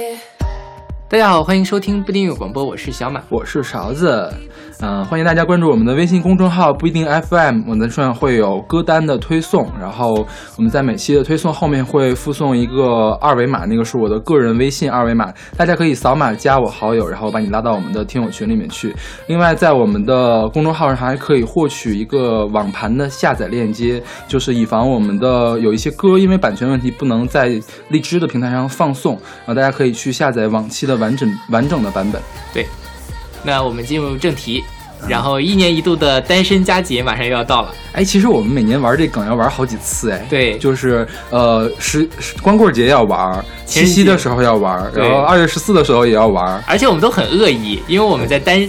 Yeah. 大家好，欢迎收听不订阅广播，我是小马，我是勺子。嗯，欢迎大家关注我们的微信公众号不一定 FM，我们上会有歌单的推送，然后我们在每期的推送后面会附送一个二维码，那个是我的个人微信二维码，大家可以扫码加我好友，然后把你拉到我们的听友群里面去。另外，在我们的公众号上还可以获取一个网盘的下载链接，就是以防我们的有一些歌因为版权问题不能在荔枝的平台上放送，然后大家可以去下载往期的完整完整的版本。对。那我们进入正题，然后一年一度的单身佳节马上又要到了。哎，其实我们每年玩这梗要玩好几次，哎，对，就是呃，十光棍节要玩，七夕的时候要玩，然后二月十四的时候也要玩，而且我们都很恶意，因为我们在单，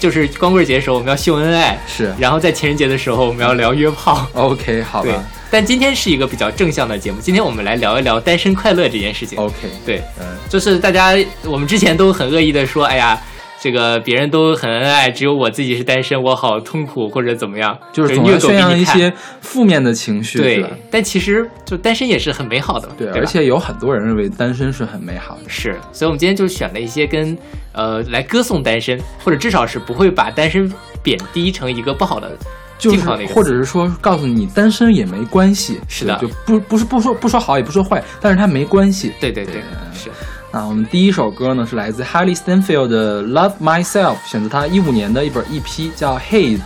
就是光棍节的时候我们要秀恩爱，是，然后在情人节的时候我们要聊约炮。OK，好吧。但今天是一个比较正向的节目，今天我们来聊一聊单身快乐这件事情。OK，对，嗯，就是大家我们之前都很恶意的说，哎呀。这个别人都很恩爱，只有我自己是单身，我好痛苦或者怎么样，就是总要宣扬一些负面的情绪。对，但其实就单身也是很美好的。对，而且有很多人认为单身是很美好的。是，所以我们今天就选了一些跟呃来歌颂单身，或者至少是不会把单身贬低成一个不好的境况的，或者是说告诉你单身也没关系。是的，就不不是不说不说好也不说坏，但是它没关系。对对对，是。啊，我们第一首歌呢是来自 Haley Stanfield 的《Love Myself》，选择他一五年的一本 EP，叫《Haze》。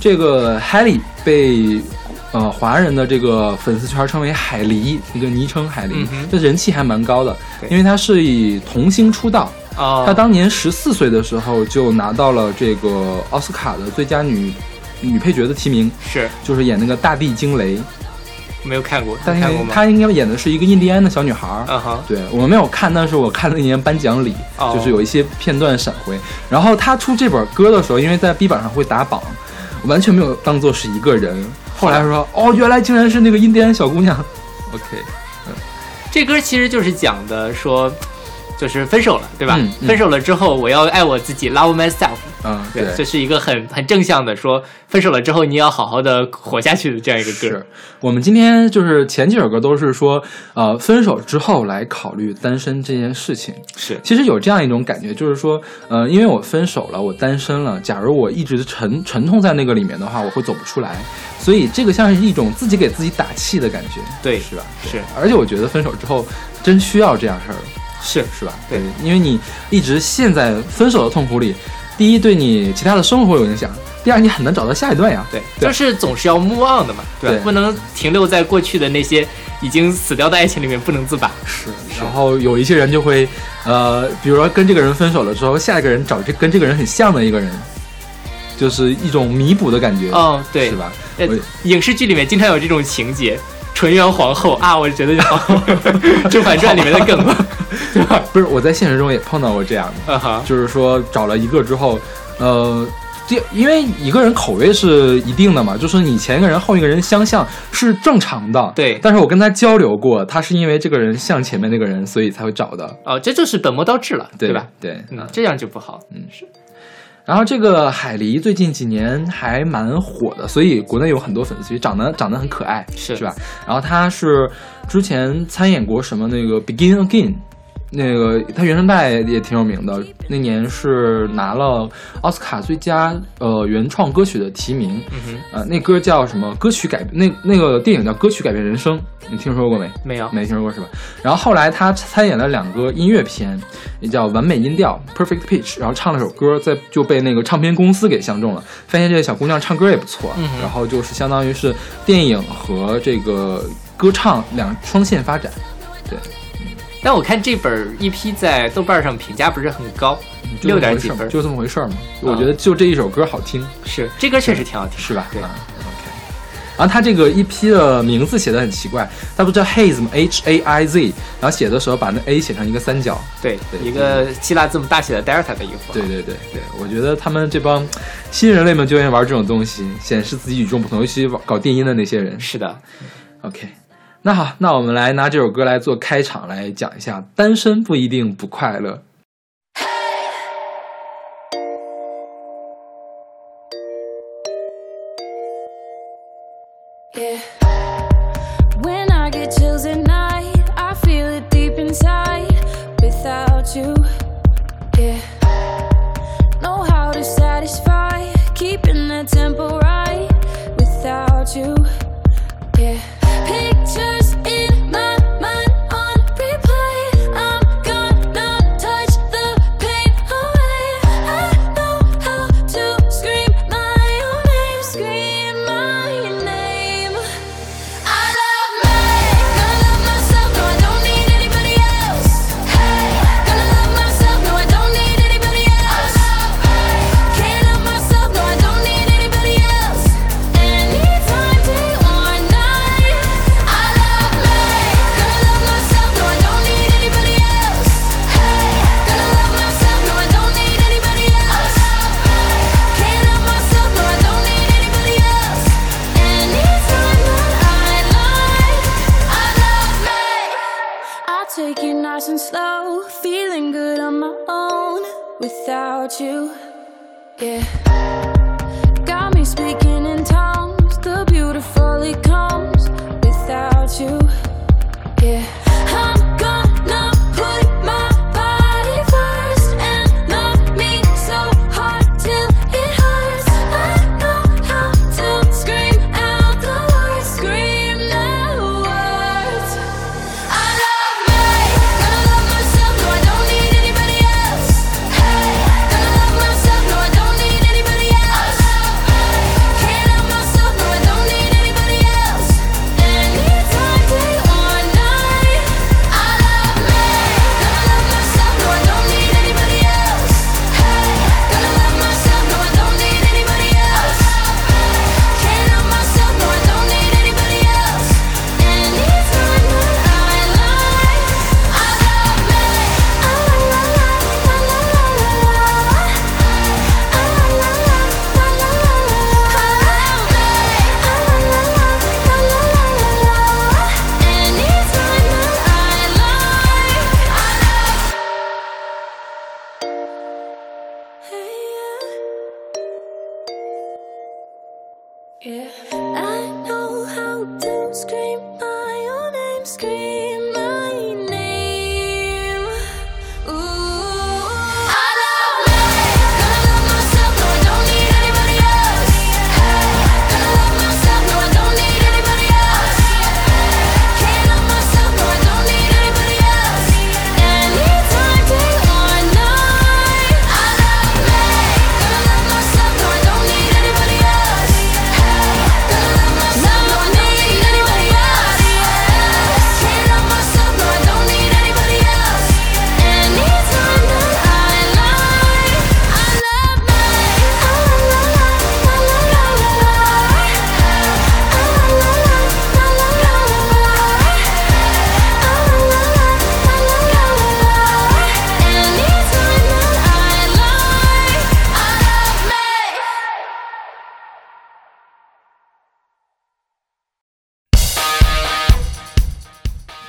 这个 Haley 被呃华人的这个粉丝圈称为海狸，一个昵称海狸，这人气还蛮高的，因为他是以童星出道，他当年十四岁的时候就拿到了这个奥斯卡的最佳女女配角的提名，是，就是演那个大地惊雷。没有看过，但是她应该演的是一个印第安的小女孩儿。嗯哼，对我没有看，但是我看了那年颁奖礼，就是有一些片段闪回。然后她出这本歌的时候，因为在 B 榜上会打榜，完全没有当做是一个人。后来说，哦，原来竟然是那个印第安小姑娘。OK，嗯，这歌其实就是讲的说。就是分手了，对吧？分手了之后，我要爱我自己，love myself。嗯，对，这是一个很很正向的，说分手了之后你要好好的活下去的这样一个歌。是我们今天就是前几首歌都是说，呃，分手之后来考虑单身这件事情。是，其实有这样一种感觉，就是说，呃，因为我分手了，我单身了。假如我一直沉沉痛在那个里面的话，我会走不出来。所以这个像是一种自己给自己打气的感觉，对，是吧？是，而且我觉得分手之后真需要这样事儿。是是吧？对，因为你一直陷在分手的痛苦里，第一对你其他的生活有影响，第二你很难找到下一段呀。对，就是总是要 move on 的嘛，对，不能停留在过去的那些已经死掉的爱情里面不能自拔。是，然后有一些人就会，呃，比如说跟这个人分手了之后，下一个人找这跟这个人很像的一个人，就是一种弥补的感觉。哦，对，是吧？呃影视剧里面经常有这种情节。纯元皇后啊，我觉得《甄嬛传》里面的梗，对吧？不是，我在现实中也碰到过这样的，就是说找了一个之后，呃，这因为一个人口味是一定的嘛，就是你前一个人后一个人相像是正常的，对。但是我跟他交流过，他是因为这个人像前面那个人，所以才会找的。哦，这就是本末倒置了，对吧？对，嗯，这样就不好，嗯是。然后这个海狸最近几年还蛮火的，所以国内有很多粉丝，长得长得很可爱，是是吧？然后他是之前参演过什么那个 Begin Again。那个他原声带也挺有名的，那年是拿了奥斯卡最佳呃原创歌曲的提名。嗯哼，呃，那歌叫什么？歌曲改那那个电影叫《歌曲改变人生》，你听说过没？没有，没听说过是吧？然后后来他参演了两个音乐片，也叫《完美音调》（Perfect Pitch），然后唱了首歌，在就被那个唱片公司给相中了，发现这个小姑娘唱歌也不错，然后就是相当于是电影和这个歌唱两双线发展，对。但我看这本 EP 在豆瓣上评价不是很高，六点几分，就这么回事嘛。我觉得就这一首歌好听，是这歌确实挺好听，是吧？对，OK。然后他这个 EP 的名字写的很奇怪，他不叫 Haze 吗？H A I Z，然后写的时候把那 A 写成一个三角，对，一个希腊字母大写的 Delta 的一个符号。对对对对，我觉得他们这帮新人类们就愿意玩这种东西，显示自己与众不同，尤其搞电音的那些人。是的，OK。那好，那我们来拿这首歌来做开场，来讲一下单身不一定不快乐。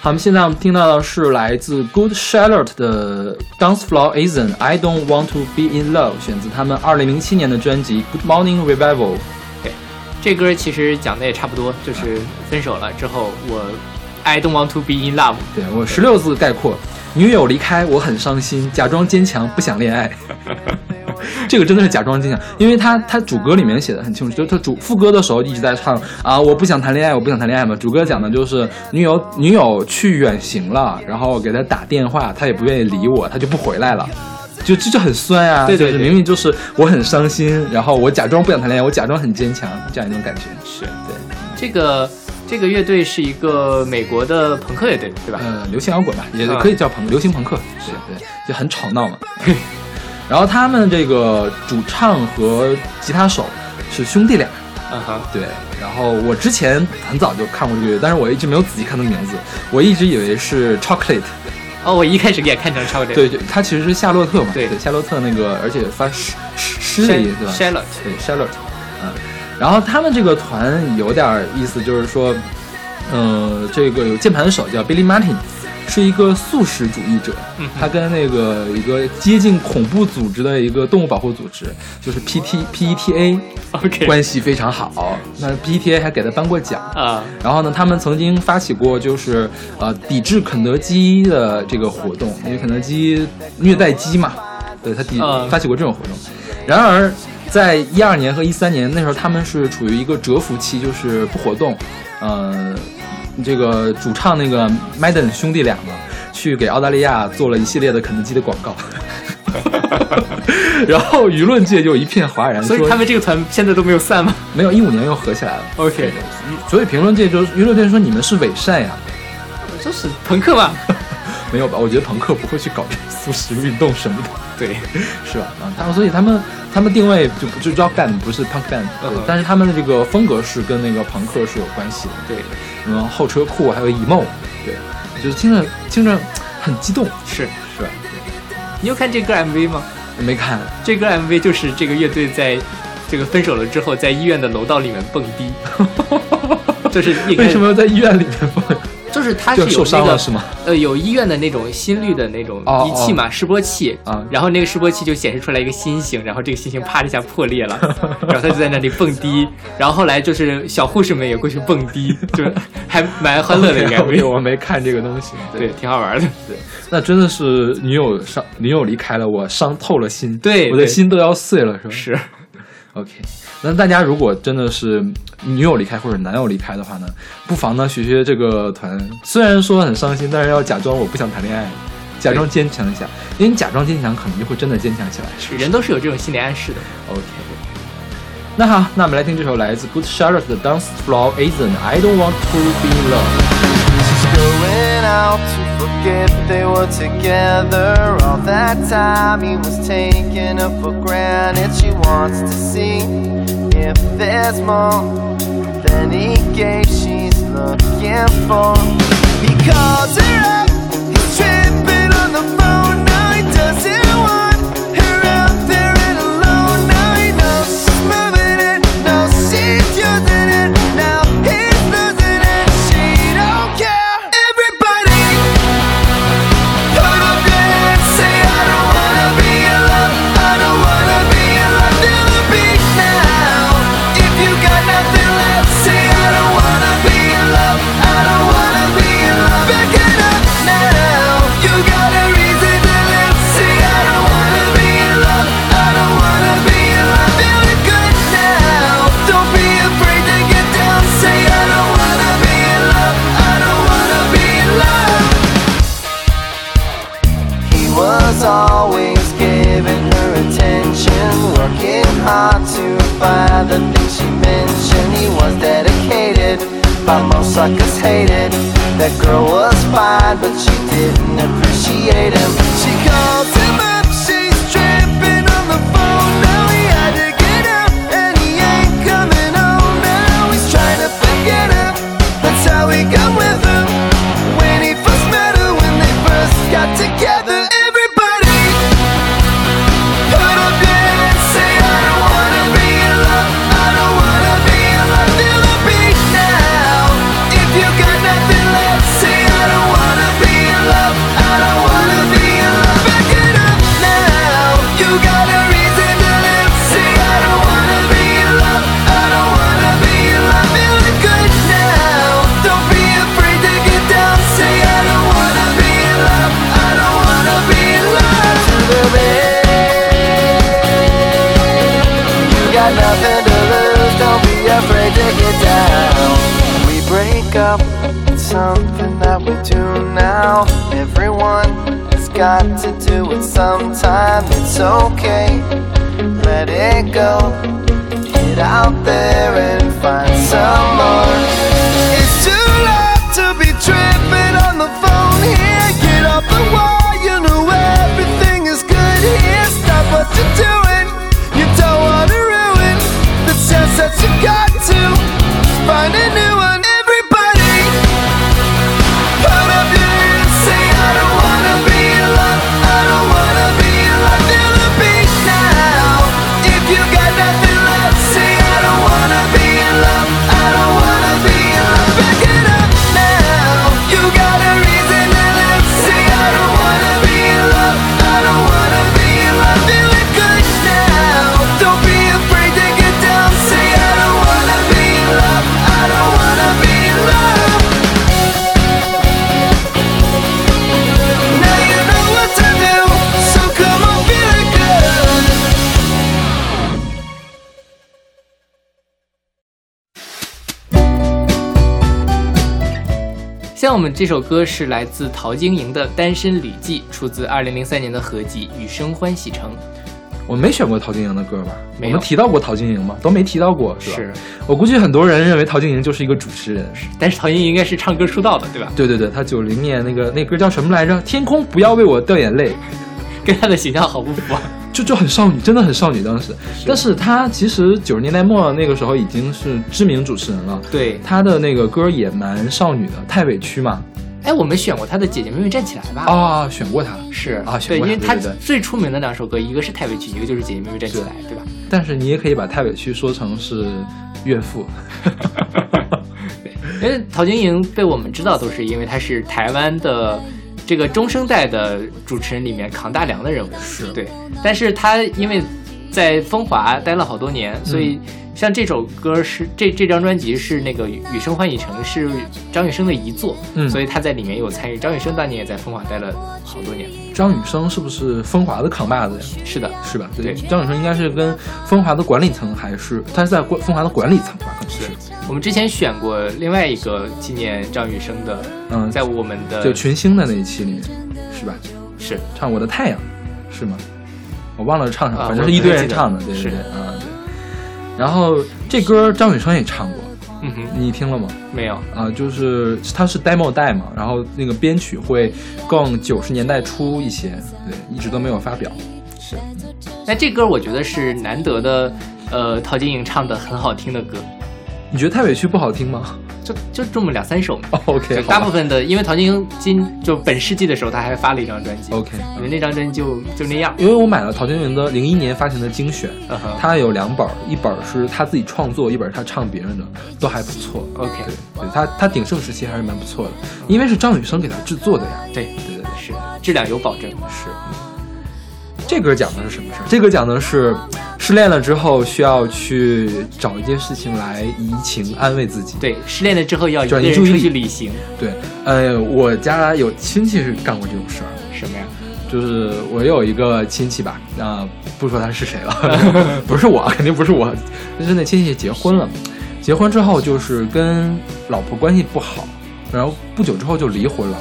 好，我们现在我们听到的是来自 Good Charlotte 的 Dance Floor Isn't I Don't Want to Be in Love，选自他们二零零七年的专辑 Good Morning Revival。这歌其实讲的也差不多，就是分手了之后，我 I don't want to be in love。对我十六字概括：女友离开，我很伤心，假装坚强，不想恋爱。这个真的是假装坚强，因为他他主歌里面写的很清楚，就他主副歌的时候一直在唱啊，我不想谈恋爱，我不想谈恋爱嘛。主歌讲的就是女友女友去远行了，然后给他打电话，他也不愿意理我，他就不回来了。就这就很酸啊、对对对明明就是我很伤心，然后我假装不想谈恋爱，我假装很坚强，这样一种感觉。是对，这个这个乐队是一个美国的朋克乐队，对吧？呃，流行摇滚吧，也啊可以叫朋流行朋克，对对，就很吵闹嘛。然后他们这个主唱和吉他手是兄弟俩，嗯哼，对。然后我之前很早就看过这个乐队，但是我一直没有仔细看他的名字，我一直以为是 Chocolate，哦，我一开始也看成 Chocolate，对，就他其实是夏洛特嘛，对。夏洛特那个，而且发诗诗诗的音对吧？Charlotte 对，Charlotte，嗯，然后他们这个团有点意思，就是说，呃，这个有键盘手叫 Billy Martin，是一个素食主义者，嗯他跟那个一个接近恐怖组织的一个动物保护组织，就是 PT PETA 关系非常好，那 PETA 还给他颁过奖。啊，然后呢，他们曾经发起过就是呃抵制肯德基的这个活动，因为肯德基虐待鸡嘛，对他抵、嗯发起过这种活动。然而，在一二年和一三年那时候，他们是处于一个蛰伏期，就是不活动。呃，这个主唱那个 Madden 兄弟俩嘛，去给澳大利亚做了一系列的肯德基的广告，然后舆论界就一片哗然，所以他们这个团现在都没有散吗没有一五年又合起来了。？OK，所以评论界就舆论界说你们是伪善呀，就是朋克嘛。没有吧？我觉得朋克不会去搞素食运动什么的。对，是吧？啊，他们所以他们他们定位就不就 rock band 不是 punk band，、嗯对但是他们的这个风格是跟那个朋克是有关系的，对，什么后车库还有 emo，对，就是听着听着很激动，是是吧？你有看这歌 MV 吗？没看，这歌 MV 就是这个乐队在这个分手了之后，在医院的楼道里面蹦迪，就是为什么要在医院里面放？就是它是有那个是吗？呃有医院的那种心率的那种哦仪器嘛，示波器啊然后那个示波器就显示出来一个心形，然后这个心形啪的一下破裂了，然后他就在那里蹦迪，然后后来就是小护士们也过去蹦迪，就还蛮欢乐的应该没有我没看这个东西，对，挺好玩的。对那真的是女友伤，女友离开了我，伤透了心，对我的心都要碎了，是吧？是，OK，那大家如果真的是女友离开或者男友离开的话呢，不妨呢学学这个团，虽然说很伤心，但是要假装我不想谈恋爱，假装坚强一下，因为你假装坚强，可能就会真的坚强起来。是人都是有这种心理暗示的。OK。那好，那我们来听这首来自 Good Charlotte 的 Dance Floor Asian I Don't Want to Be Loved。Going out to forget they were together. All that time he was taking her for granted. She wants to see if there's more than he gave. She's looking for because her up, he's tripping on the phone. But most suckers hated. That girl was fine, but she didn't appreciate him. She okay. Let it go. Get out 现在我们这首歌是来自陶晶莹的《单身旅记》，出自2003年的合集《雨生欢喜城我没选过陶晶莹的歌吧？我们提到过陶晶莹吗？都没提到过，》。是吧？是，我估计很多人认为陶晶莹就是一个主持人。但是陶晶莹应该是唱歌出道的，对吧？对对对，她九零年那个那歌叫什么来着？天空不要为我掉眼泪，跟她的形象好不符啊。就就很少女，真的很少女当时。但是她其实九十年代末那个时候已经是知名主持人了，对，她的那个歌也蛮少女的，太委屈嘛。哎，我们选过她的《姐姐妹妹站起来》吧？啊，选过她，是啊选对，因为她最出名的两首歌，一个是《太委屈》，一个就是《姐姐妹妹站起来》，对吧？但是你也可以把太委屈说成是岳父。因为陶晶莹被我们知道，都是因为她是台湾的这个中生代的主持人里面扛大梁的人物，是。对。但是他因为在风华待了好多年，所以像这首歌是这这张专辑是那个《雨雨声欢喜城》是张雨生的遗作，嗯所以他在里面有参与。张雨生当年也在风华待了好多年，张雨生是不是风华的扛把子呀？是的，是吧？对张雨生应该是跟风华的管理层还是他是在管风华的管理层吧？可能是。我们之前选过另外一个纪念张雨生的，嗯，在我们的就群星的那一期里面，是吧？是唱《我的太阳》，是吗？我忘了唱啥，啊反正是一堆人唱的，对对对，啊对。然后这歌张雨生也唱过，嗯哼，你听了吗？没有，啊，就是它是 demo 带嘛，然后那个编曲会更九十年代初一些，对，一直都没有发表。是。那这歌我觉得是难得的，呃，陶晶莹唱的很好听的歌，你觉得太委屈不好听吗就就这么两三首？OK，就大部分的，因为陶晶莹今就本世纪的时候，她还发了一张专辑 OK，你们那张专辑就就那样。因为我买了陶晶莹的零一年发行的精选，嗯哼它有两本儿，一本儿是他自己创作，一本儿是他唱别人的，都还不错。OK 对，对他他鼎盛时期还是蛮不错的，因为是张雨生给他制作的呀。对对对对，是质量有保证。是。这歌讲的是什么事儿？这歌讲的是失恋了之后需要去找一件事情来移情安慰自己。对，失恋了之后要一个人出转移注意力去旅行，对，呃，我家有亲戚是干过这种事儿，什么呀？就是我有一个亲戚吧，啊、不说他是谁了，不是我，肯定不是我，就是那亲戚结婚了，结婚之后就是跟老婆关系不好，然后不久之后就离婚了。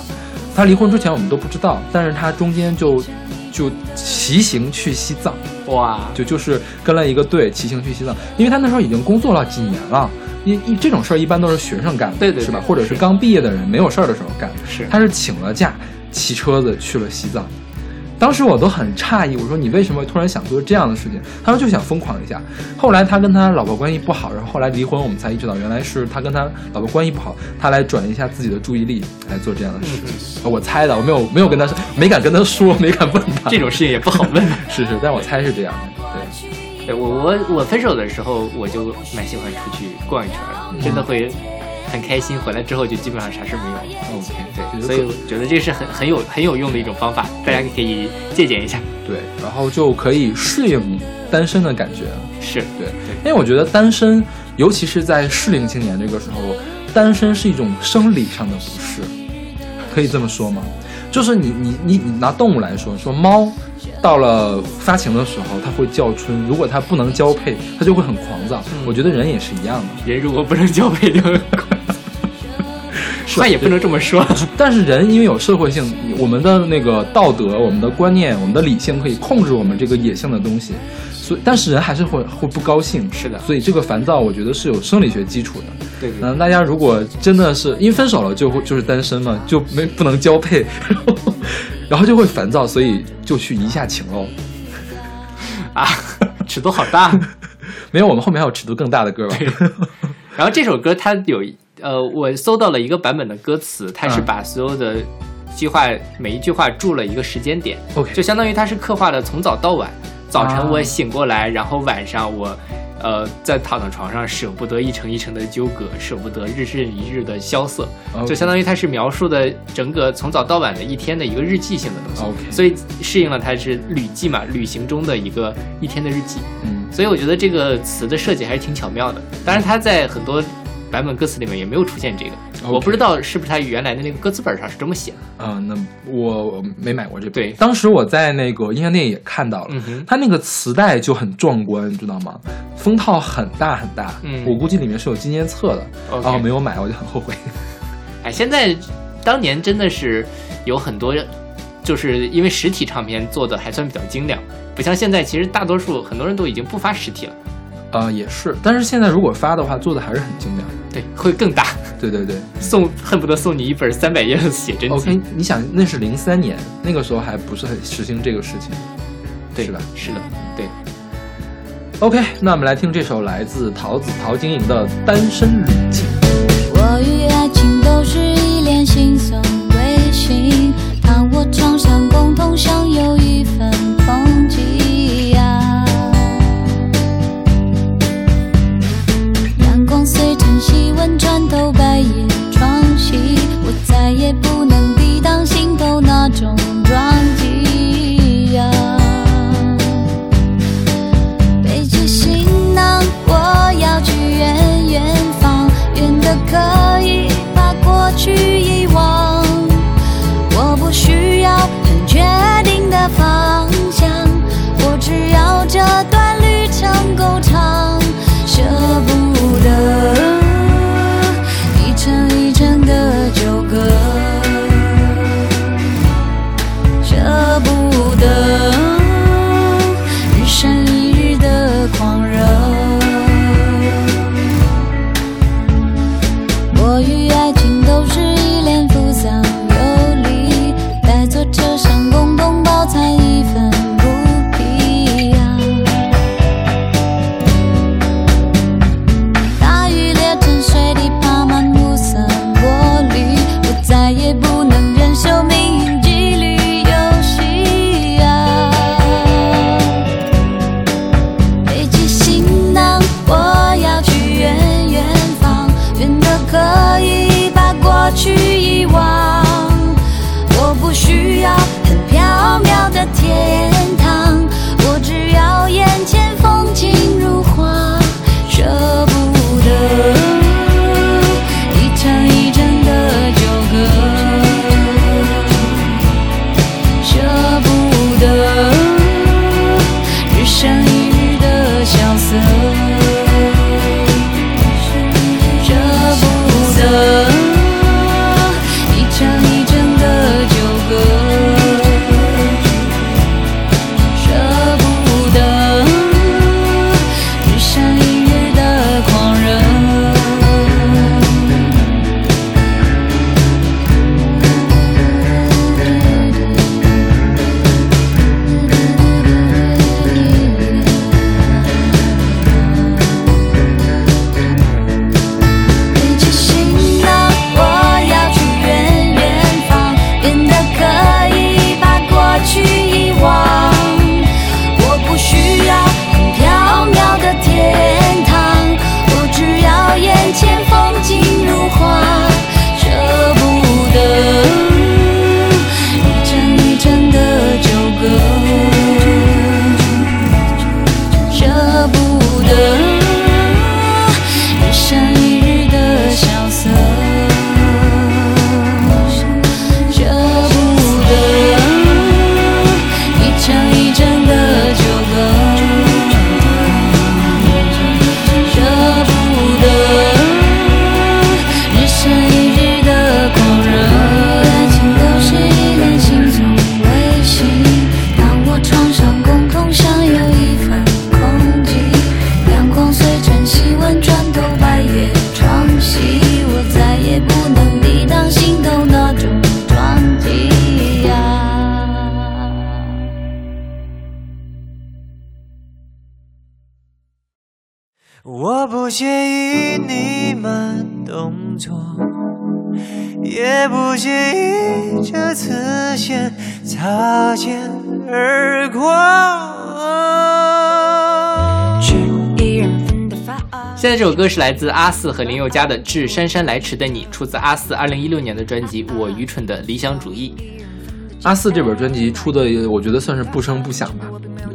他离婚之前我们都不知道，但是他中间就就骑行去西藏，哇，就就是跟了一个队骑行去西藏，因为他那时候已经工作了几年了。因一这种事儿一般都是学生干的，对对对是吧？或者是刚毕业的人没有事儿的时候干的。是他是请了假，骑车子去了西藏。当时我都很诧异，我说你为什么突然想做这样的事情？他说就想疯狂一下。后来他跟他老婆关系不好，然后后来离婚，我们才意识到原来是他跟他老婆关系不好，他来转移一下自己的注意力来做这样的事情。嗯我猜的，我没有没有跟他说，没敢跟他说，没敢问他。这种事情也不好问。是是，但我猜是这样的。对，对我我我分手的时候，我就蛮喜欢出去逛一圈的，真的会很开心。回来之后就基本上啥事没有。OK，对，所以我觉得这是很很有很有用的一种方法，大家可以借鉴一下。对，然后就可以适应单身的感觉。是对，因为我觉得单身，尤其是在适龄青年这个时候，单身是一种生理上的不适，可以这么说吗？就是你你你你拿动物来说，说猫到了发情的时候，它会叫春，如果它不能交配，它就会很狂躁。我觉得人也是一样的，人如果不能交配就很快，话也不能这么说。但是人因为有社会性，我们的那个道德、我们的观念、我们的理性可以控制我们这个野性的东西，所以但是人还是会会不高兴。是的所以这个烦躁，我觉得是有生理学基础的。对对嗯，大家如果真的是因为分手了就会就是单身嘛，就没不能交配，然后然后就会烦躁，所以就去移一下情喽。啊，尺度好大。没有，我们后面还有尺度更大的歌吧？然后这首歌它有呃，我搜到了一个版本的歌词，它是嗯把所有的句话每一句话注了一个时间点 OK 就相当于它是刻画了从早到晚。早晨啊我醒过来，然后晚上我。呃，在躺在床上，舍不得一程一程的纠葛，舍不得日日一日的萧瑟就相当于它是描述的整个从早到晚的一天的一个日记性的东西 OK 所以适应了它是旅记嘛，旅行中的一个一天的日记。嗯，所以我觉得这个词的设计还是挺巧妙的。当然，它在很多版本歌词里面也没有出现这个我不知道是不是他原来的那个歌词本上是这么写的。嗯、那我我没买过这本。对当时我在那个音像店也看到了，嗯它那个磁带就很壮观，你知道吗？封套很大很大，嗯我估计里面是有纪念册的然后没有买，我就很后悔。哎，现在当年真的是有很多，就是因为实体唱片做的还算比较精良，不像现在，其实大多数很多人都已经不发实体了，呃，也是，但是现在如果发的话，做的还是很精良。对，会更大，对对对 送恨不得送你一本三百页的写真集。，OK，你想那是零三年，那个时候还不是很实行这个事情，对是吧？是的，对。OK，那我们来听这首来自桃子陶晶莹的《单身旅记》。我与爱情都是一脸惺忪微信，躺我床上随晨曦温是来自阿四和林宥嘉的《致姗姗来迟的你》，出自阿四二零一六年的专辑《我愚蠢的理想主义》。阿四这本专辑出的，我觉得算是不声不响吧，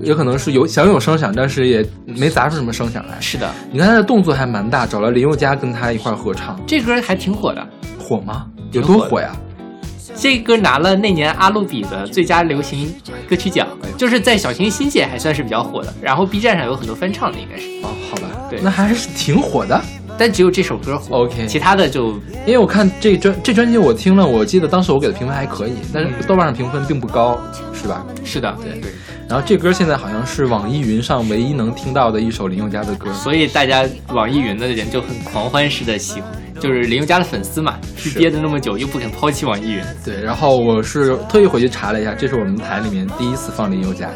也可能是有想有声响，但是也没砸出什么声响来。是的，你看他的动作还蛮大，找了林宥嘉跟他一块儿合唱，这歌还挺火的。火吗？有多火呀？这歌拿了那年阿鲁比的最佳流行歌曲奖，就是在小清新界还算是比较火的。然后 B 站上有很多翻唱的，应该是。哦，好吧，对。那还是挺火的。但只有这首歌火。OK 其他的就因为我看这专这专辑我听了，我记得当时我给的评分还可以，但是嗯。豆瓣上评分并不高，是吧？是的，对。然后这歌现在好像是网易云上唯一能听到的一首林宥嘉的歌。所以大家网易云的人就很狂欢式的喜欢，就是林宥嘉的粉丝嘛，是。憋的那么久又不肯抛弃网易云，对，然后我是特意回去查了一下，这是我们台里面第一次放林宥嘉，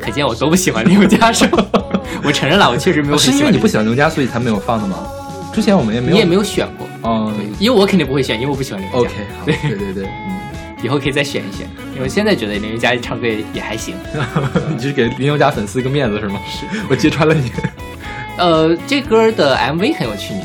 可见我都不喜欢林宥嘉是吧？我承认了，我确实没有很是因为你不喜欢林宥嘉，所以才没有放的吗？之前我们也没有，你也没有选过，嗯因为我肯定不会选，因为我不喜欢林宥嘉。，OK，好，对对对，嗯，以后可以再选一选，因为我现在觉得林宥嘉唱歌也还行。你是给林宥嘉粉丝一个面子是吗？是我揭穿了你，呃，这歌的 MV 很有趣，你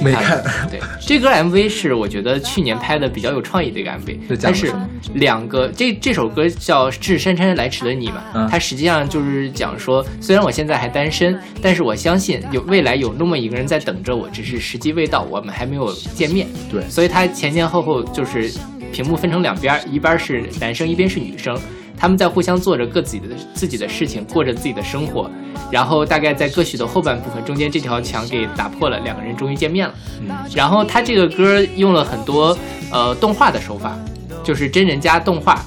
没看，对，这歌 MV 是我觉得去年拍的比较有创意的一个 MV，是讲它是两个这这首歌叫《致姗姗来迟的你》嘛，嗯它实际上就是讲说，虽然我现在还单身，但是我相信有未来有那么一个人在等着我，只是时机未到，我们还没有见面。对。所以它前前后后就是屏幕分成两边，一边是男生，一边是女生，他们在互相做着各自己的自己的事情，过着自己的生活。然后大概在歌曲的后半部分，中间这条墙给打破了，两个人终于见面了。嗯，然后他这个歌用了很多呃动画的手法，就是真人加动画。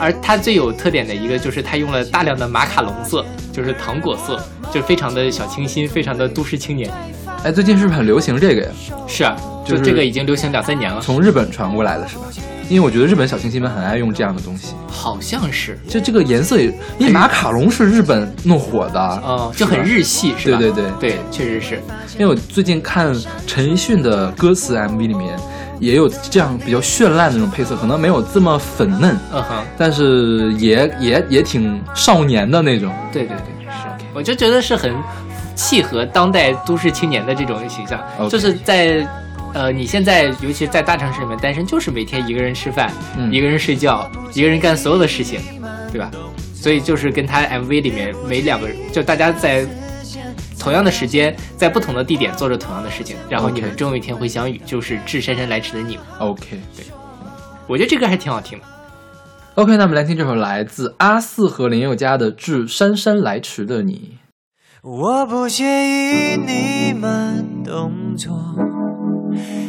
而它最有特点的一个就是它用了大量的马卡龙色，就是糖果色，就非常的小清新，非常的都市青年。哎，最近是不是很流行这个呀？是啊，就就是这个已经流行两三年了，从日本传过来的是吧？因为我觉得日本小清新们很爱用这样的东西，好像是，就这个颜色也，因为马卡龙是日本弄火的，哦，就很日系，是吧？对对对对，确实是。因为我最近看陈奕迅的歌词 MV 里面，也有这样比较绚烂的那种配色，可能没有这么粉嫩，嗯哼，但是也也也挺少年的那种。对对对，是，我就觉得是很契合当代都市青年的这种形象就是在。呃，你现在尤其是在大城市里面单身，就是每天一个人吃饭，嗯一个人睡觉，一个人干所有的事情，对吧？所以就是跟他 MV 里面每两个人，就大家在同样的时间，在不同的地点做着同样的事情，然后你们终有一天会相遇，就是致姗姗来迟的你们。OK 对我觉得这歌还挺好听的。OK，那我们来听这首来自阿四和林宥嘉的《致姗姗来迟的你我不介意你慢动作，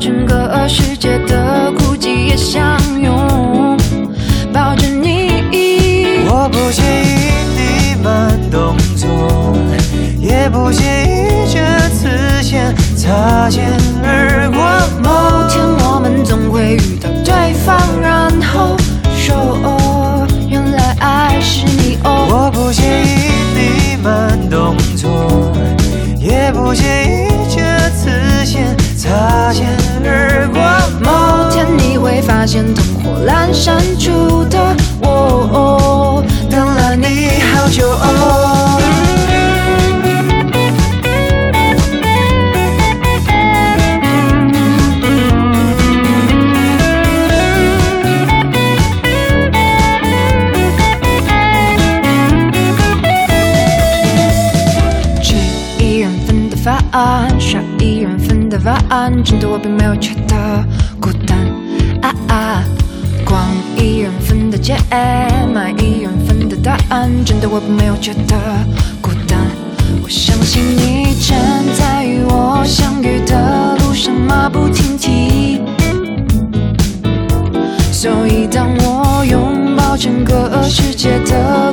整个世界的孤寂，也相拥抱着你。我不介意你慢动作，也不介意这次先擦肩而过。某天我们总会遇到对方，然后说哦，原来爱是你哦。我不介意你慢动作，也不介意这次先擦肩而过。某天你会发现灯火阑珊处的我，等了你好久哦。并没有觉得孤单啊啊！逛一人份的街，买一人份的答案，真的我并没有觉得孤单。我相信你站在与我相遇的路上，马不停蹄。所以当我拥抱整个世界的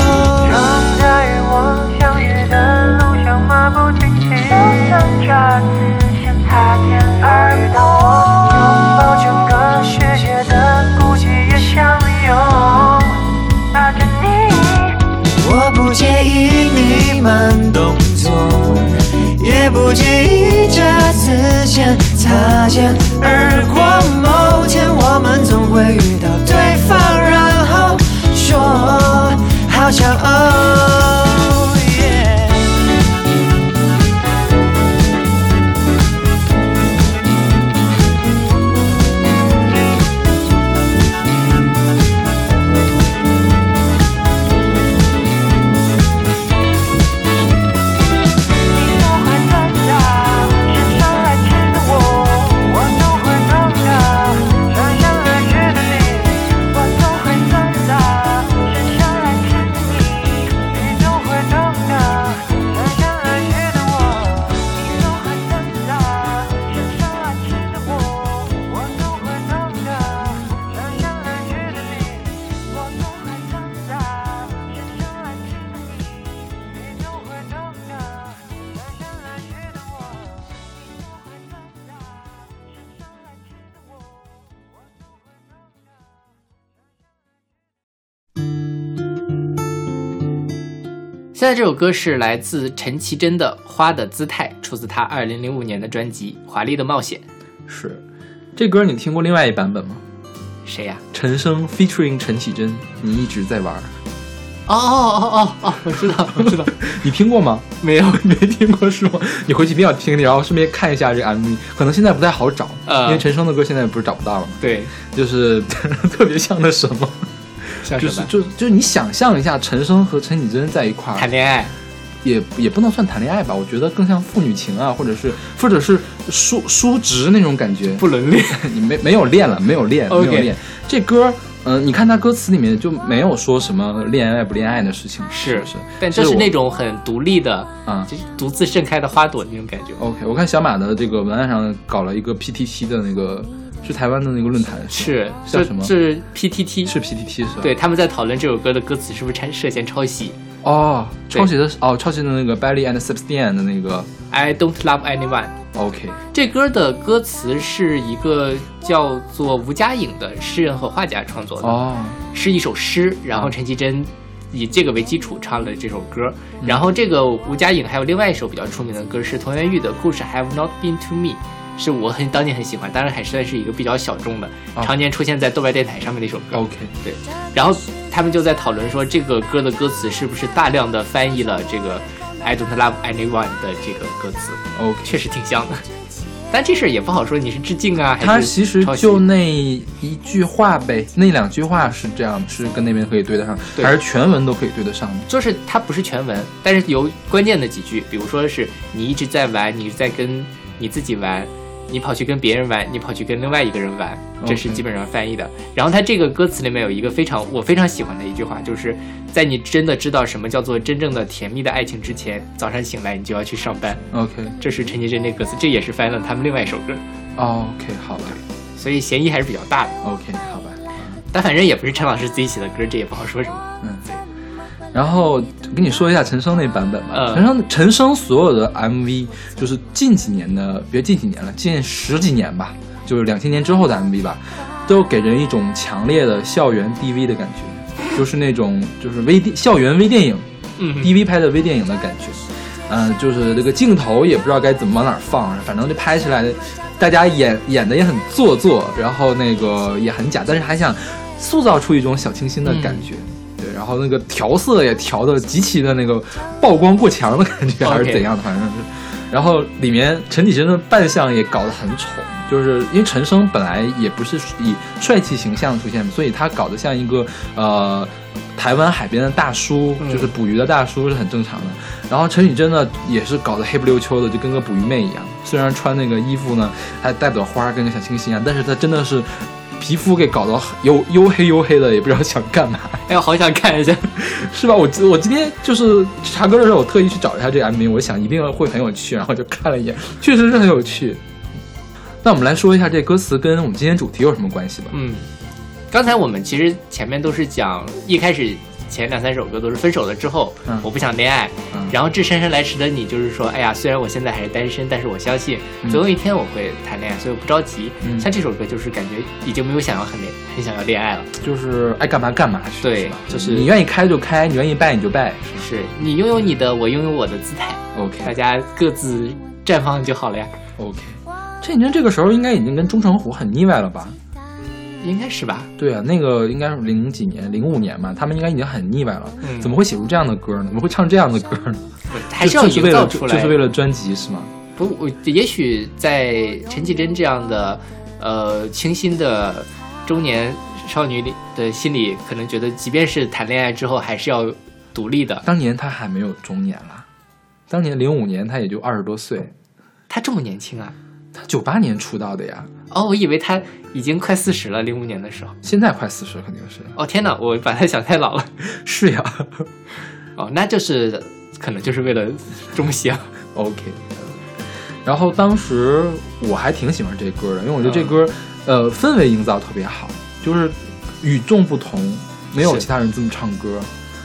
线擦肩而过某天我们总会遇到对方然后说好骄傲现在这首歌是来自陈绮贞的《花的姿态》，出自她2005年的专辑《华丽的冒险》。是，这歌你听过另外一版本吗？谁呀、陈升 featuring 陈绮贞，你一直在玩，哦哦哦哦哦，我知道，我知道，你听过吗？没有。没听过是吗？你回去一定要听，然后顺便看一下这个 MV，可能现在不太好找，呃因为陈升的歌现在不是找不到了吗？对，就是 特别像那什么，就是？就就是你想象一下陈升和陈绮贞在一块儿，谈恋爱。也也不能算谈恋爱吧，我觉得更像父女情啊，或者是或者是叔叔侄那种感觉。不能恋。你没没有练了，没有练，没有练。这歌，嗯、你看他歌词里面就没有说什么恋爱不恋爱的事情，是是？但就是那种很独立的，啊就是独自盛开的花朵那种感觉。OK，我看小马的这个文案上搞了一个 PTT 的那个，是台湾的那个论坛，是，叫什么是 PTT，是 PTT 是吧？对，他们在讨论这首歌的歌词是不是掺涉嫌抄袭。哦，抄袭的哦，抄袭的那个 Belly and Sebastian 的那个 I don't love anyone。OK，这歌的歌词是一个叫做吴佳颖的诗人和画家创作的，哦，是一首诗，然后陈绮贞以这个为基础唱了这首歌。然后这个吴佳颖还有另外一首比较出名的歌是童元玉的《故事 Have Not Been to Me》。是我很当年很喜欢，当然还算是一个比较小众的，哦常年出现在豆瓣电台上面的一首歌。OK，对，然后他们就在讨论说，这个歌的歌词是不是大量的翻译了这个 "I don't love anyone" 的这个歌词，OK，确实挺像的。但这事儿也不好说，你是致敬啊，还是他其实就那一句话呗，那两句话是这样，是跟那边可以对得上，对还是全文都可以对得上的？就是它不是全文，但是有关键的几句，比如说是你一直在玩，你在跟你自己玩，你跑去跟别人玩，你跑去跟另外一个人玩，这是基本上翻译的。然后他这个歌词里面有一个非常我非常喜欢的一句话，就是在你真的知道什么叫做真正的甜蜜的爱情之前，早上醒来你就要去上班。OK，这是陈绮贞的歌词，这也是翻了他们另外一首歌，哦 OK，好吧所以嫌疑还是比较大的。，OK，好吧。但反正也不是陈老师自己写的歌，这也不好说什么。嗯，然后跟你说一下陈升那版本吧。嗯陈升陈升所有的 MV，就是近几年的，别近几年了，近十几年吧，就是两千年之后的 MV 吧，都给人一种强烈的校园 DV 的感觉，就是那种就是微电校园微电影嗯 DV 拍的微电影的感觉。嗯，就是这个镜头也不知道该怎么往哪儿放，反正就拍起来，大家演演的也很做作，然后那个也很假，但是还想塑造出一种小清新的感觉。对，然后那个调色也调的极其的那个曝光过强的感觉，还是怎样的，反正是。然后里面陈绮贞的扮相也搞得很丑，就是因为陈升本来也不是以帅气形象出现，所以他搞得像一个呃台湾海边的大叔，嗯就是捕鱼的大叔是很正常的。然后陈绮贞呢也是搞得黑不溜秋的，就跟个捕鱼妹一样。虽然穿那个衣服呢还带朵花，跟个小清新一样，但是她真的是皮肤给搞得黝黝黑黝黑的，也不知道想干嘛。哎呀，好想看一下。是吧？我我今天就是查歌的时候，我特意去找一下这个 MV，我想一定会很有趣，然后就看了一眼，确实是很有趣。那我们来说一下这歌词跟我们今天主题有什么关系吧？嗯，刚才我们其实前面都是讲，一开始前两三首歌都是分手了之后，嗯。我不想恋爱，嗯。然后致姗姗来迟的你就是说，哎呀，虽然我现在还是单身，但是我相信嗯。总有一天我会谈恋爱，所以我不着急。嗯。像这首歌就是感觉已经没有想要很恋很想要恋爱了，就是爱干嘛干嘛去，对是就是你愿意开就开，你愿意拜你就拜，是是你拥有你的，我拥有我的姿态，？OK。大家各自绽放就好了呀。OK，陈绮贞这个时候应该已经跟钟成虎很腻歪了吧？应该是吧？对啊，那个应该是零几年，零五年嘛，他们应该已经很腻歪了，嗯怎么会写出这样的歌呢？怎么会唱这样的歌呢？还是要营就就是为了造出来，就是为了专辑是吗？不，我也许在陈绮贞这样的呃清新的中年少女里的心里，可能觉得，即便是谈恋爱之后，还是要独立的。当年她还没有中年啦，当年零五年她也就二十多岁，她这么年轻啊？他九八年出道的呀，哦，我以为他已经快四十了，零五年的时候。现在快四十肯定是。哦天哪，我把他想太老了。是呀 哦，那就是可能就是为了中香。OK。然后当时我还挺喜欢这歌的，因为我觉得这歌，呃，氛围营造特别好，就是与众不同，没有其他人这么唱歌，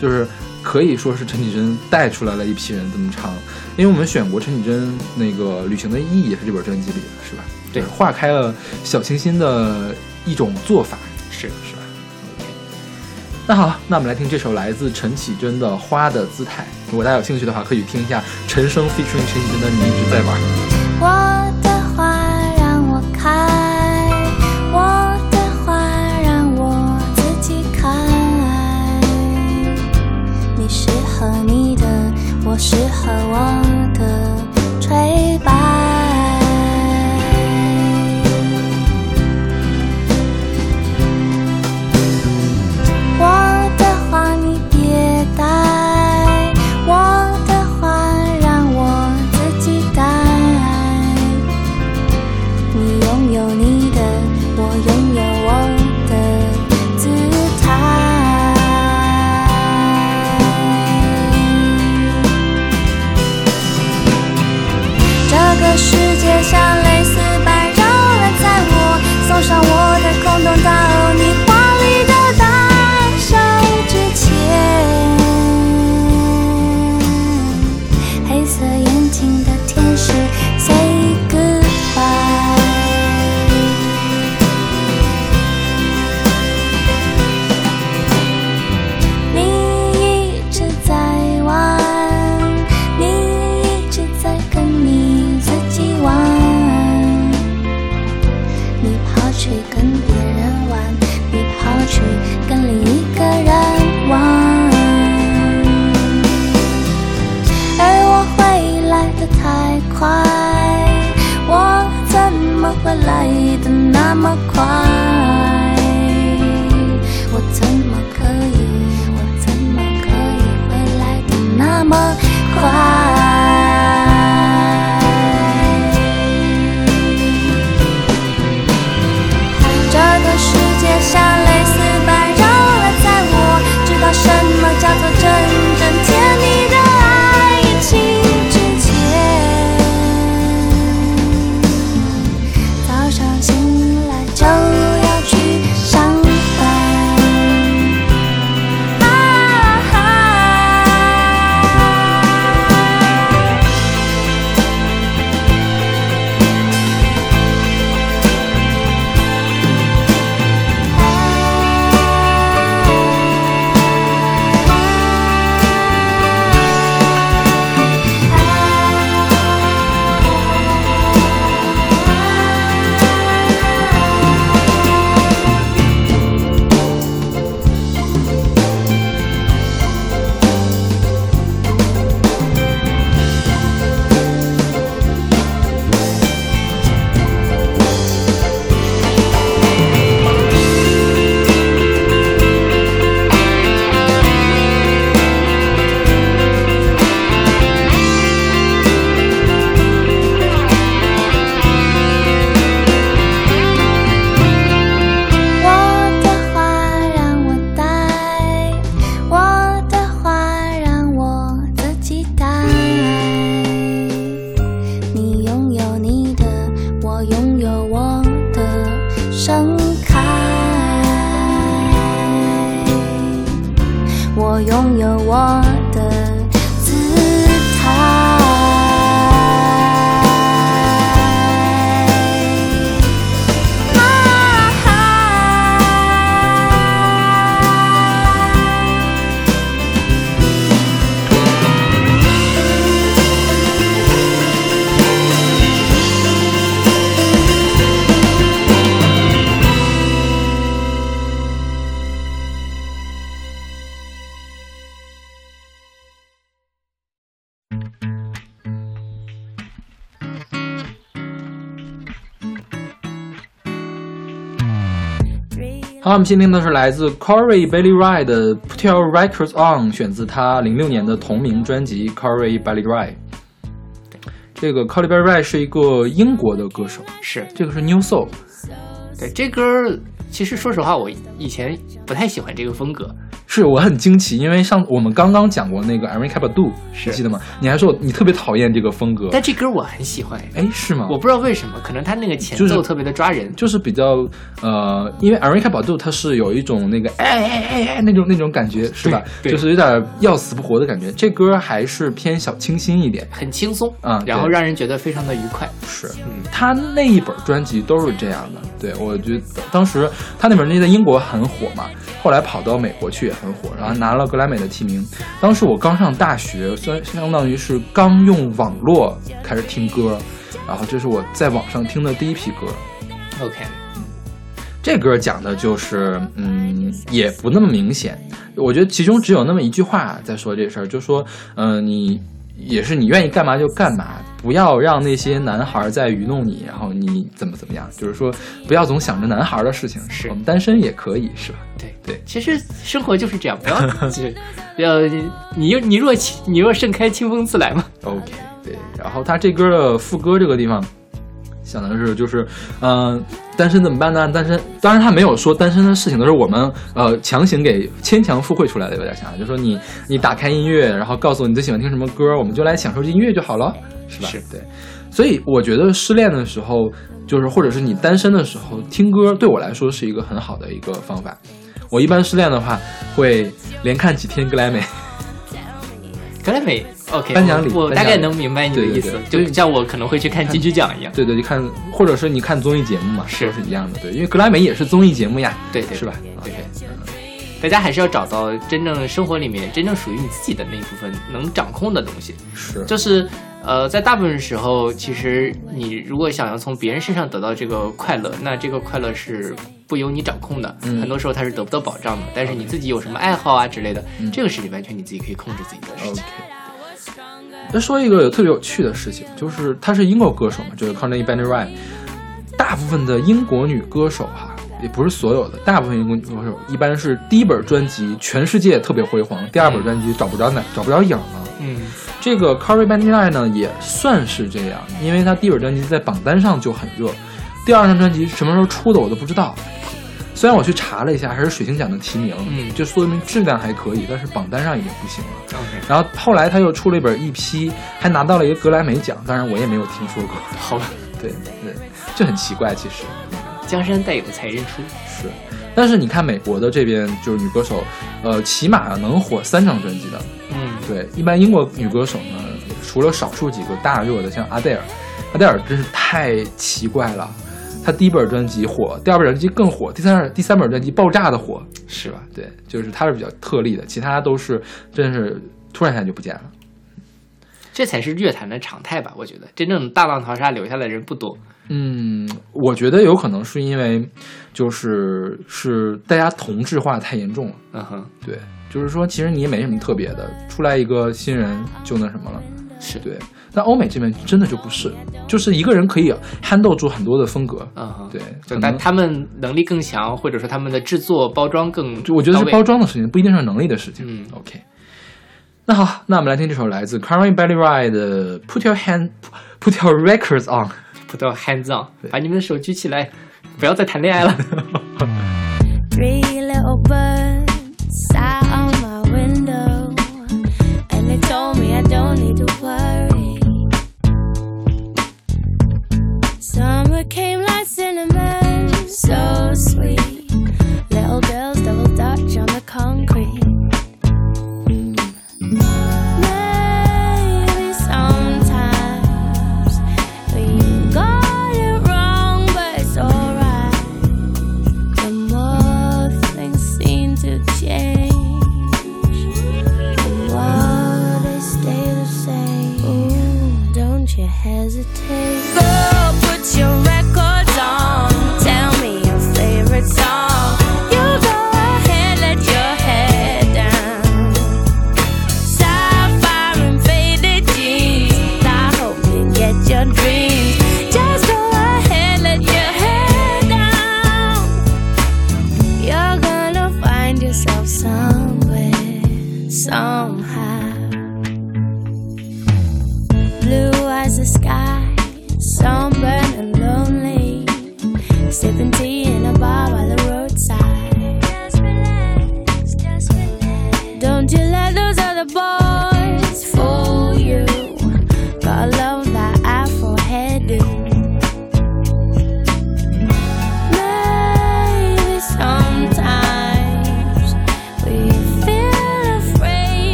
就是可以说是陈绮贞带出来了一批人这么唱。因为我们选过陈绮贞那个《旅行的意义》也是这本专辑里的，是吧？对化开了小清新的一种做法，是是吧？OK。那好，那我们来听这首来自陈绮贞的《花的姿态》。如果大家有兴趣的话，可以听一下陈升 featuring 陈绮贞的《你一直在玩》。我适合我的吹花我的好，我们先听的是来自 Corey Bailey Rae 的《Put Your Records On》，选自他零六年的同名专辑《Corey Bailey Rae》。这个 Corey Bailey Rae 是一个英国的歌手，是这个是 New Soul，对这歌儿，其实说实话，我以前不太喜欢这个风格。是我很惊奇，因为上我们刚刚讲过那个 Erica Badu，是你记得吗？你还说你特别讨厌这个风格，但这歌我很喜欢，哎，是吗？我不知道为什么，可能他那个前奏特别的抓人。就是比较呃，因为 Erica Badu 她是有一种那个哎哎哎哎那种那种感觉，是吧？对就是有点要死不活的感觉。这歌还是偏小清新一点，很轻松啊对然后让人觉得非常的愉快。是嗯，他那一本专辑都是这样的。对我觉得当时他那本专辑在英国很火嘛，后来跑到美国去也很火，然后拿了格莱美的提名。当时我刚上大学，相相当于是刚用网络开始听歌，然后这是我在网上听的第一批歌。OK，这歌讲的就是，嗯，也不那么明显。我觉得其中只有那么一句话在说这事儿，就说，嗯、你也是你愿意干嘛就干嘛，不要让那些男孩在愚弄你，然后你怎么怎么样，就是说不要总想着男孩的事情，是我们单身也可以，是吧？对对其实生活就是这样，不要就是 不要你你若你若盛开，清风自来嘛。OK，对。然后他这歌的副歌这个地方，想的是就是，嗯、单身怎么办呢？单身，当然他没有说单身的事情，都是我们呃强行给牵强附会出来的，有点像，就说你你打开音乐，然后告诉我你最喜欢听什么歌，我们就来享受这音乐就好了，是吧？是对。所以我觉得失恋的时候，就是或者是你单身的时候听歌，对我来说是一个很好的一个方法。我一般失恋的话，会连看几天格莱美。格莱美 OK，颁奖礼我大概能明白你的意思对对对，就像我可能会去看金曲奖一样。对对，就看，或者是你看综艺节目嘛，是都是一样的。对，因为格莱美也是综艺节目呀，对对是吧对？OK，大家还是要找到真正生活里面真正属于你自己的那一部分能掌控的东西。是，就是呃，在大部分时候，其实你如果想要从别人身上得到这个快乐，那这个快乐是不由你掌控的，嗯很多时候它是得不到保障的。但是你自己有什么爱好啊之类的，嗯这个是你完全你自己可以控制自己的事情。。再说一个特别有趣的事情，就是她是英国歌手嘛，就是 Connie b a n d e r i 大部分的英国女歌手哈，也不是所有的，大部分英国女歌手一般是第一本专辑全世界特别辉煌，第二本专辑找不着哪找不着影了。嗯，这个 Corey b a n d e r i 呢也算是这样，因为她第一本专辑在榜单上就很热，第二张专辑什么时候出的我都不知道。虽然我去查了一下，还是水星奖的提名，嗯就说明质量还可以，但是榜单上已经不行了。OK，然后后来他又出了一本 EP，还拿到了一个格莱美奖，当然我也没有听说过。好吧，对 对，这很奇怪，其实江山代有才人出。是。但是你看美国的这边就是女歌手，呃，起码能火三张专辑的。嗯，对，一般英国女歌手呢，除了少数几个大热的，像阿黛尔，阿黛尔真是太奇怪了。她第一本专辑火，第二本专辑更火，第三第三本专辑爆炸的火，是吧？对，就是他是比较特例的，其他都是真是突然一下就不见了。这才是乐坛的常态吧？我觉得真正大浪淘沙留下来的人不多。嗯，我觉得有可能是因为，就是是大家同质化太严重了。嗯哼，对，就是说其实你也没什么特别的，出来一个新人就那什么了。是对，但欧美这边真的就不是，就是一个人可以 handle 住很多的风格。嗯，对，就但他们能力更强，或者说他们的制作包装更，就我觉得是包。装的事情，不一定是能力的事情。嗯，OK。那好，那我们来听这首来自 Karen Bailey Ride 的《Put Your Hand Put Your Records On》。put your hands on，把你们的手举起来，不要再谈恋爱了。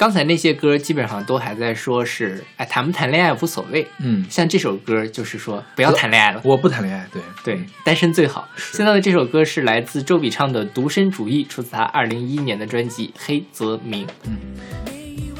刚才那些歌基本上都还在说是，哎，谈不谈恋爱无所谓。嗯，像这首歌就是说不要谈恋爱了，我不谈恋爱，对。对，单身最好。现在的这首歌是来自周笔畅的《独身主义》，出自他二零一一年的专辑《黑泽明》，嗯。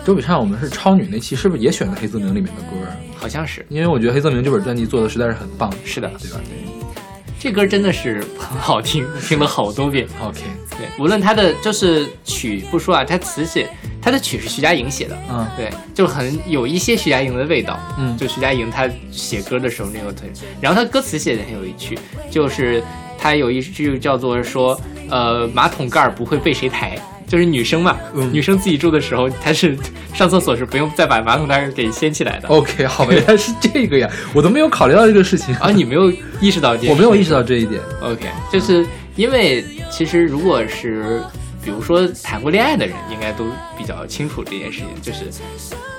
周笔畅，我们是超女那期是不是也选了黑泽明里面的歌？好像是。因为我觉得黑泽明这本专辑做的实在是很棒，是的，对吧？对这歌真的是很好听，听了好多遍。？OK，对，无论他的就是曲不说啊，他词写他的曲是徐佳莹写的，嗯对，就很有一些徐佳莹的味道。嗯就徐佳莹她写歌的时候那个特别，然后她歌词写的很有趣，就是她有一句叫做说，呃，马桶盖儿不会被谁抬。就是女生嘛，嗯女生自己住的时候，她是 上厕所是不用再把马桶盖给掀起来的。OK，好，原来是这个呀，我都没有考虑到这个事情啊，你没有意识到这件事？我没有意识到这一点。OK，就是因为其实如果是比如说谈过恋爱的人，应该都比较清楚这件事情，就是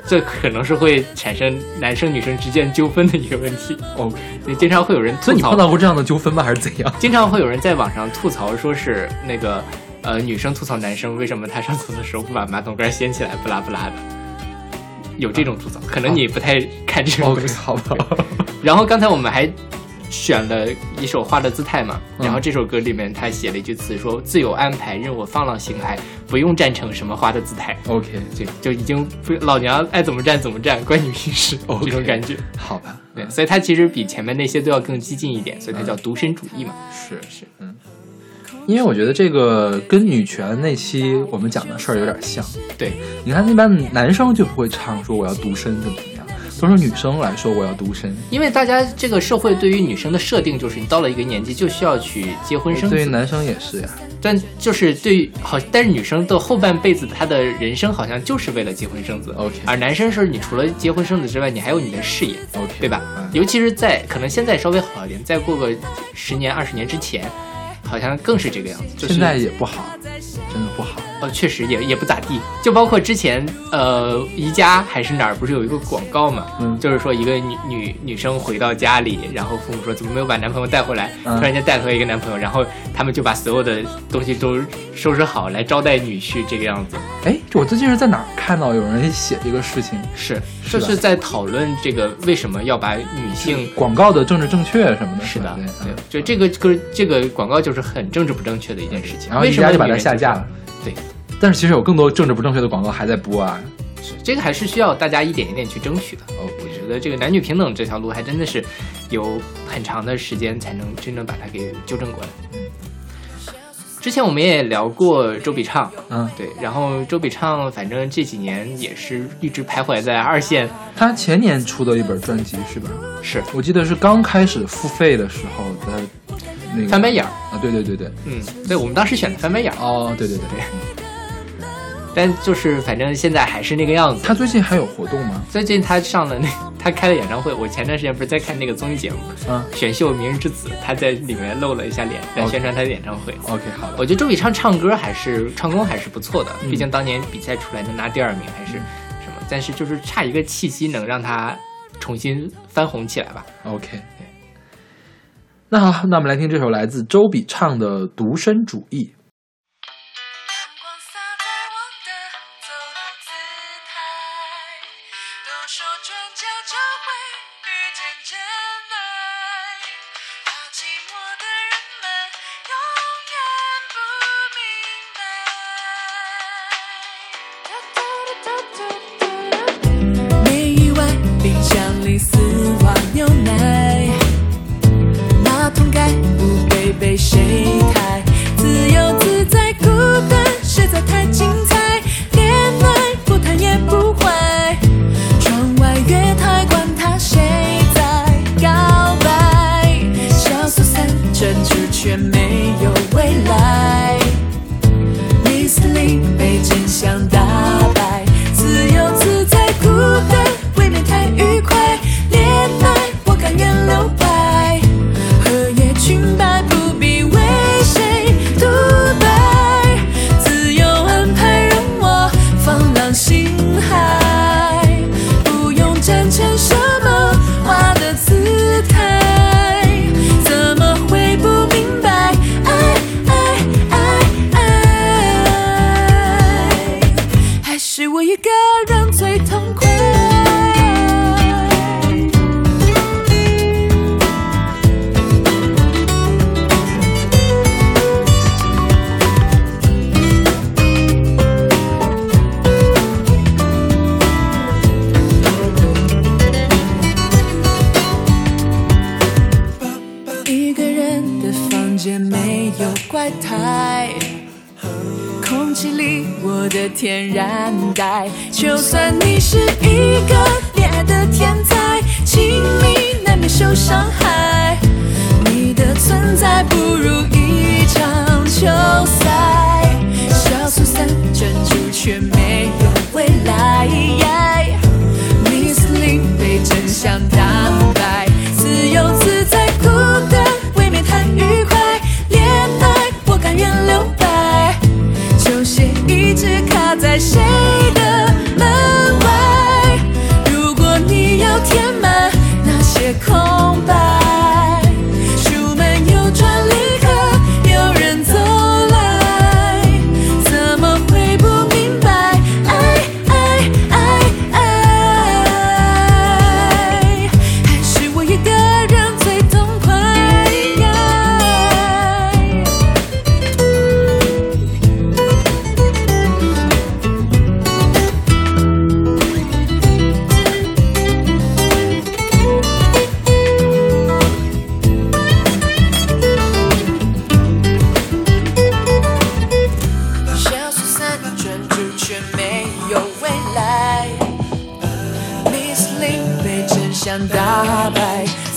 这可能是会产生男生女生之间纠纷的一个问题。OK，也经常会有人吐槽所以你碰，到过这样的纠纷吗？还是怎样？经常会有人在网上吐槽，说是那个呃女生吐槽男生为什么他上厕所的时候不把马桶盖掀起来，不拉不拉的。有这种吐槽，可能你不太看这种东 OK，西。好吧。然后刚才我们还选了一首《花的姿态》嘛，嗯然后这首歌里面他写了一句词说：“自有安排，任我放浪形骸，不用站成什么花的姿态。OK，” 就就已经不老娘爱怎么站怎么站，关你屁事 这种感觉。好吧。对，所以它其实比前面那些都要更激进一点，所以它叫独身主义嘛。是是，嗯，因为我觉得这个跟女权那期我们讲的事儿有点像。对，你看，一般男生就不会唱说我要独身怎么怎么样，都是女生来说我要独身。因为大家这个社会对于女生的设定就是，你到了一个年纪就需要去结婚生子，对于男生也是呀。但就是对于好，但是女生的后半辈子，她的人生好像就是为了结婚生子。OK 而男生是你除了结婚生子之外，你还有你的事业 OK，对吧？嗯尤其是在可能现在稍微好一点，再过个十年二十年之前，好像更是这个样子。就、现在也不好，真的不好。呃，确实也也不咋地。就包括之前呃，宜家还是哪儿，不是有一个广告嘛？嗯就是说一个女女女生回到家里，然后父母说怎么没有把男朋友带回来，嗯突然间带回来一个男朋友，然后他们就把所有的东西都收拾好来招待女婿，这个样子。哎，这我最近是在哪儿看到有人写这个事情？是，是就是在讨论这个为什么要把女性。广告的政治正确什么的，是的，对，对嗯，就这个歌，这个广告就是很政治不正确的一件事情。然后为什么宜家就把它下架了。对，但是其实有更多政治不正确的广告还在播啊。是这个还是需要大家一点一点去争取的。哦，我觉得这个男女平等这条路还真的是有很长的时间才能真正把它给纠正过来。之前我们也聊过周笔畅，嗯，对，然后周笔畅反正这几年也是一直徘徊在二线，他前年出的一本专辑是吧？是我记得是刚开始付费的时候的那个翻白眼儿啊，对对对对，嗯，对我们当时选的翻白眼儿，哦，对对对对，但就是反正现在还是那个样子。他最近还有活动吗？最近他上了那他开了演唱会，我前段时间不是在看那个综艺节目嗯选秀《明日之子》，他在里面露了一下脸，在宣传他的演唱会。，OK，好的，我觉得周笔畅唱歌还是唱功还是不错的，嗯毕竟当年比赛出来能拿第二名还是什么，但是就是差一个契机能让他重新翻红起来吧。OK。那好，那我们来听这首来自周笔畅的《独身主义》。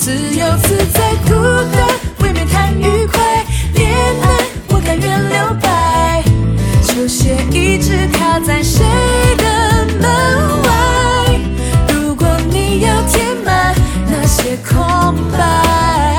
自由自在，孤单未免太愉快。恋爱我甘愿留白，球鞋一直踏在谁的门外。如果你要填满那些空白。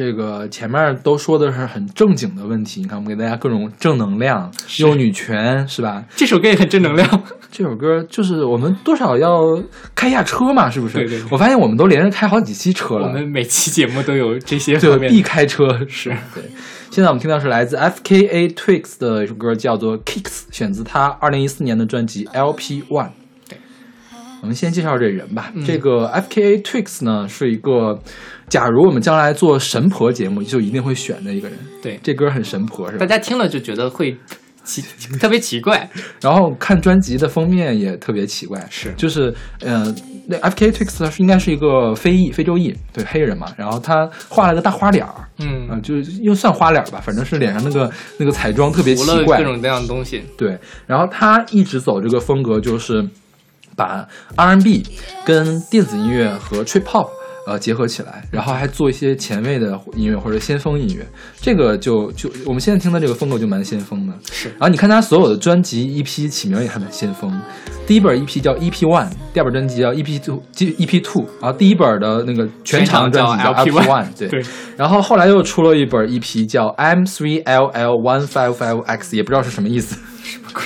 这个前面都说的是很正经的问题你看我们给大家各种正能量又女权是吧？这首歌也很正能量。这首歌就是我们多少要开一下车嘛是不是？对对我发现我们都连着开好几期车了。我们每期节目都有这些必开车是对。现在我们听到是来自 fka twix 的一首歌叫做 kicks 选自他二零一四年的专辑 lp one 对。我们先介绍这人吧。这个 fka twix 呢是一个假如我们将来做神婆节目，就一定会选的一个人。对，这歌很神婆，是吧？大家听了就觉得会奇 特别奇怪，然后看专辑的封面也特别奇怪，是就是呃，那 F K Twix 应该是一个非裔非洲裔，对黑人嘛，然后他画了个大花脸儿，嗯，就是又算花脸吧，反正是脸上那个那个彩妆特别奇怪，各种各样的东西。对，然后他一直走这个风格，就是把 R N B 跟电子音乐和 Trip Hop。呃结合起来，然后还做一些前卫的音乐或者先锋音乐。这个就就我们现在听的这个风格就蛮先锋的。是然后你看他所有的专辑 EP 起名也还蛮先锋，第一本 EP 叫 EP One，第二本专辑叫 EP Two EP Two，然后第一本的那个全长专辑叫 EP One，对。对，然后后来又出了一本 EP 叫 M Three L L One Five Five X，也不知道是什么意思。什么鬼？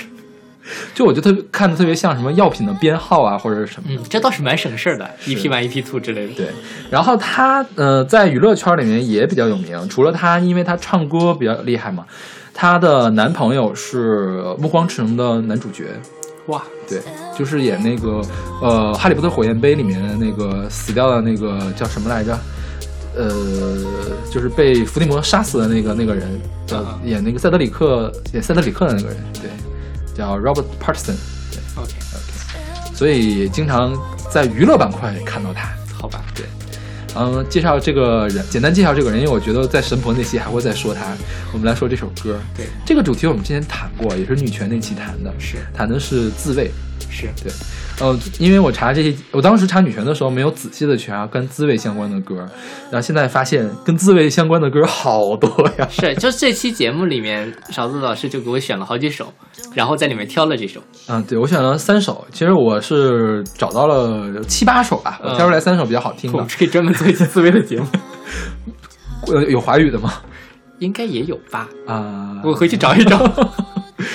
就我觉得特别看的特别像什么药品的编号啊，或者是什么。嗯，这倒是蛮省事儿的，EP one、EP two 之类的。对，然后他呃在娱乐圈里面也比较有名，除了他，因为他唱歌比较厉害嘛，她的男朋友是《暮光之城》的男主角，哇，对，就是演那个呃《哈利波特火焰杯》里面的那个死掉的那个叫什么来着？呃，就是被伏地魔杀死的那个那个人，呃啊，演那个塞德里克演塞德里克的那个人，对，叫 Robert Pattinson，对 OK，，OK，所以经常在娱乐板块看到他。好吧，对，嗯，介绍这个人，简单介绍这个人，因为我觉得在神婆那期还会再说他。我们来说这首歌，对，这个主题我们之前谈过，也是女权那期谈的，是。谈的是自卫。是，对，呃，因为我查这些，我当时查女权的时候没有仔细的去查跟滋味相关的歌，然后现在发现跟滋味相关的歌好多呀。是，就这期节目里面，勺子老师就给我选了好几首，然后在里面挑了这首。嗯，对我选了三首，其实我是找到了七八首吧，我挑出来三首比较好听的我们。可以专门做一期滋味的节目，呃，有华语的吗？应该也有吧？啊、我回去找一找，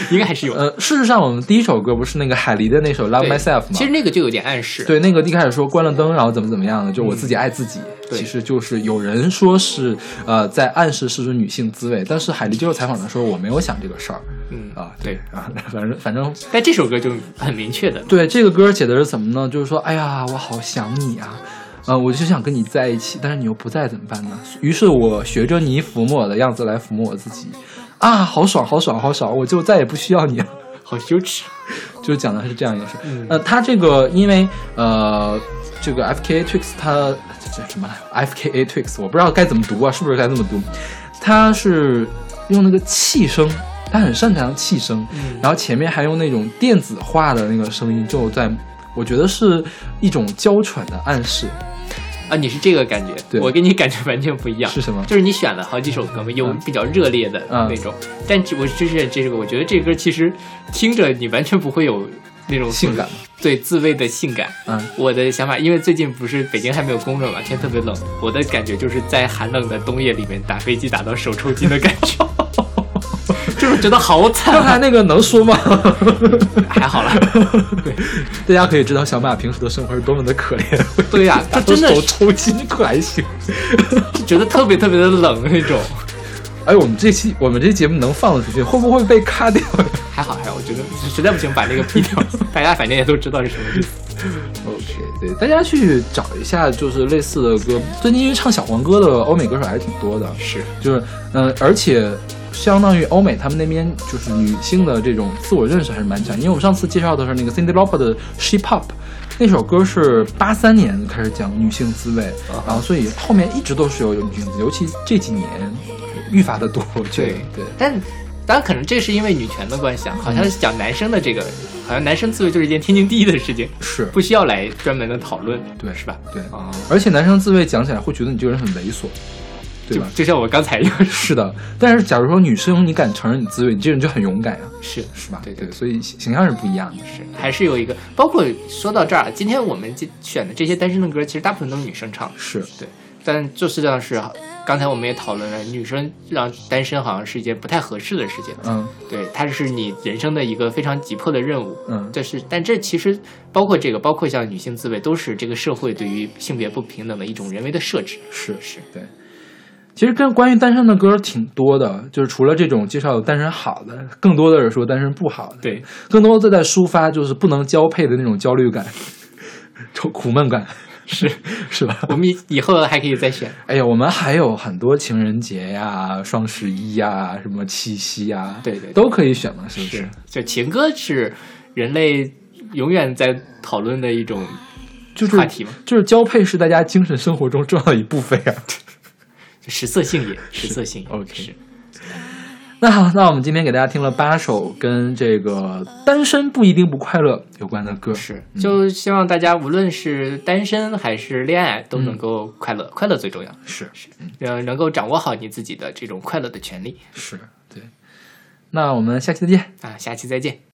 应该还是有。呃，事实上，我们第一首歌不是那个海狸的那首《Love Myself》吗？其实那个就有点暗示。对，那个一开始说关了灯，然后怎么怎么样的，就我自己爱自己。对其实就是有人说是呃在暗示是女性滋味，但是海狸接受采访的时候，我没有想这个事儿嗯啊。对啊，反正反正但这首歌就很明确的，对这个歌写的是什么呢？就是说，哎呀，我好想你啊。呃，我就想跟你在一起，但是你又不在，怎么办呢？于是我学着你抚摸我的样子来抚摸我自己，啊，好爽，好爽，好爽，我就再也不需要你了。好羞耻。就讲的是这样一个事。嗯呃，他这个因为呃，这个 F K A Twix 它这这什么来？F K A Twix 我不知道该怎么读啊，是不是该这么读？他是用那个气声，他很擅长气声，嗯然后前面还用那种电子化的那个声音，就在我觉得是一种娇喘的暗示。啊，你是这个感觉，对。我跟你感觉完全不一样。是什么？就是你选了好几首歌嘛，有嗯。比较热烈的嗯。那种，但我就是这个，我觉得这歌其实听着你完全不会有那种性感吗？对自慰的性感。嗯，我的想法，因为最近不是北京还没有供热嘛，天特别冷，我的感觉就是在寒冷的冬夜里面打飞机打到手抽筋的感觉，就是觉得好惨啊，刚才那个能说吗？还好了。大家可以知道小马平时的生活是多么的可怜，对呀、他真的手抽筋可还行。是觉得特别特别的冷那种。哎，我们这期我们这节目能放得出去，会不会被卡掉？还好还好，我觉得实在不行把那个 P 掉，大家反正也都知道是什么意思。OK，对，大家去找一下，就是类似的歌。最近因为唱小黄歌的欧美歌手还挺多的，是，就是嗯、呃而且相当于欧美他们那边就是女性的这种自我认识还是蛮强。因为我们上次介绍的是那个 Cindy Lauper 的《She Pop》，那首歌是八三年开始讲女性自慰，然后所以后面一直都是有女性，尤其这几年愈发的多。对对，但当然可能这是因为女权的关系啊，好像是讲男生的这个，好像男生自慰就是一件天经地义的事情，是，不需要来专门的讨论，对是吧？对，啊，而且男生自慰讲起来会觉得你这个人很猥琐，对吧？就就像我刚才一样，是的，但是假如说女生你敢承认你自慰，你这人就很勇敢呀、是是吧？对对对，所以形形象是不一样的。是，还是有一个，包括说到这儿啊，今天我们这选的这些单身的歌，其实大部分都是女生唱的，是，对，但就是这样是刚才我们也讨论了，女生让单身好像是一件不太合适的事情，嗯对，它是你人生的一个非常急迫的任务，嗯，这是，但这其实包括这个，包括像女性自慰，都是这个社会对于性别不平等的一种人为的设置。是是，对。其实跟关于单身的歌挺多的，就是除了这种介绍单身好的，更多的是说单身不好的，对，更多的在抒发就是不能交配的那种焦虑感、愁苦闷感。是 是吧？我们以以后还可以再选。哎呀，我们还有很多情人节呀、双十一呀、什么七夕呀，对对对都可以选嘛，是不是？就情歌是人类永远在讨论的一种就是话题嘛，就是交配是大家精神生活中重要的一部分呀。食色性也，食色性也。OK 是那好，那我们今天给大家听了八首跟这个单身不一定不快乐有关的歌，是，就希望大家无论是单身还是恋爱，都嗯能够快乐，快乐最重要。是呃，能够掌握好你自己的这种快乐的权利是，对。那我们下期再见。啊！下期再见。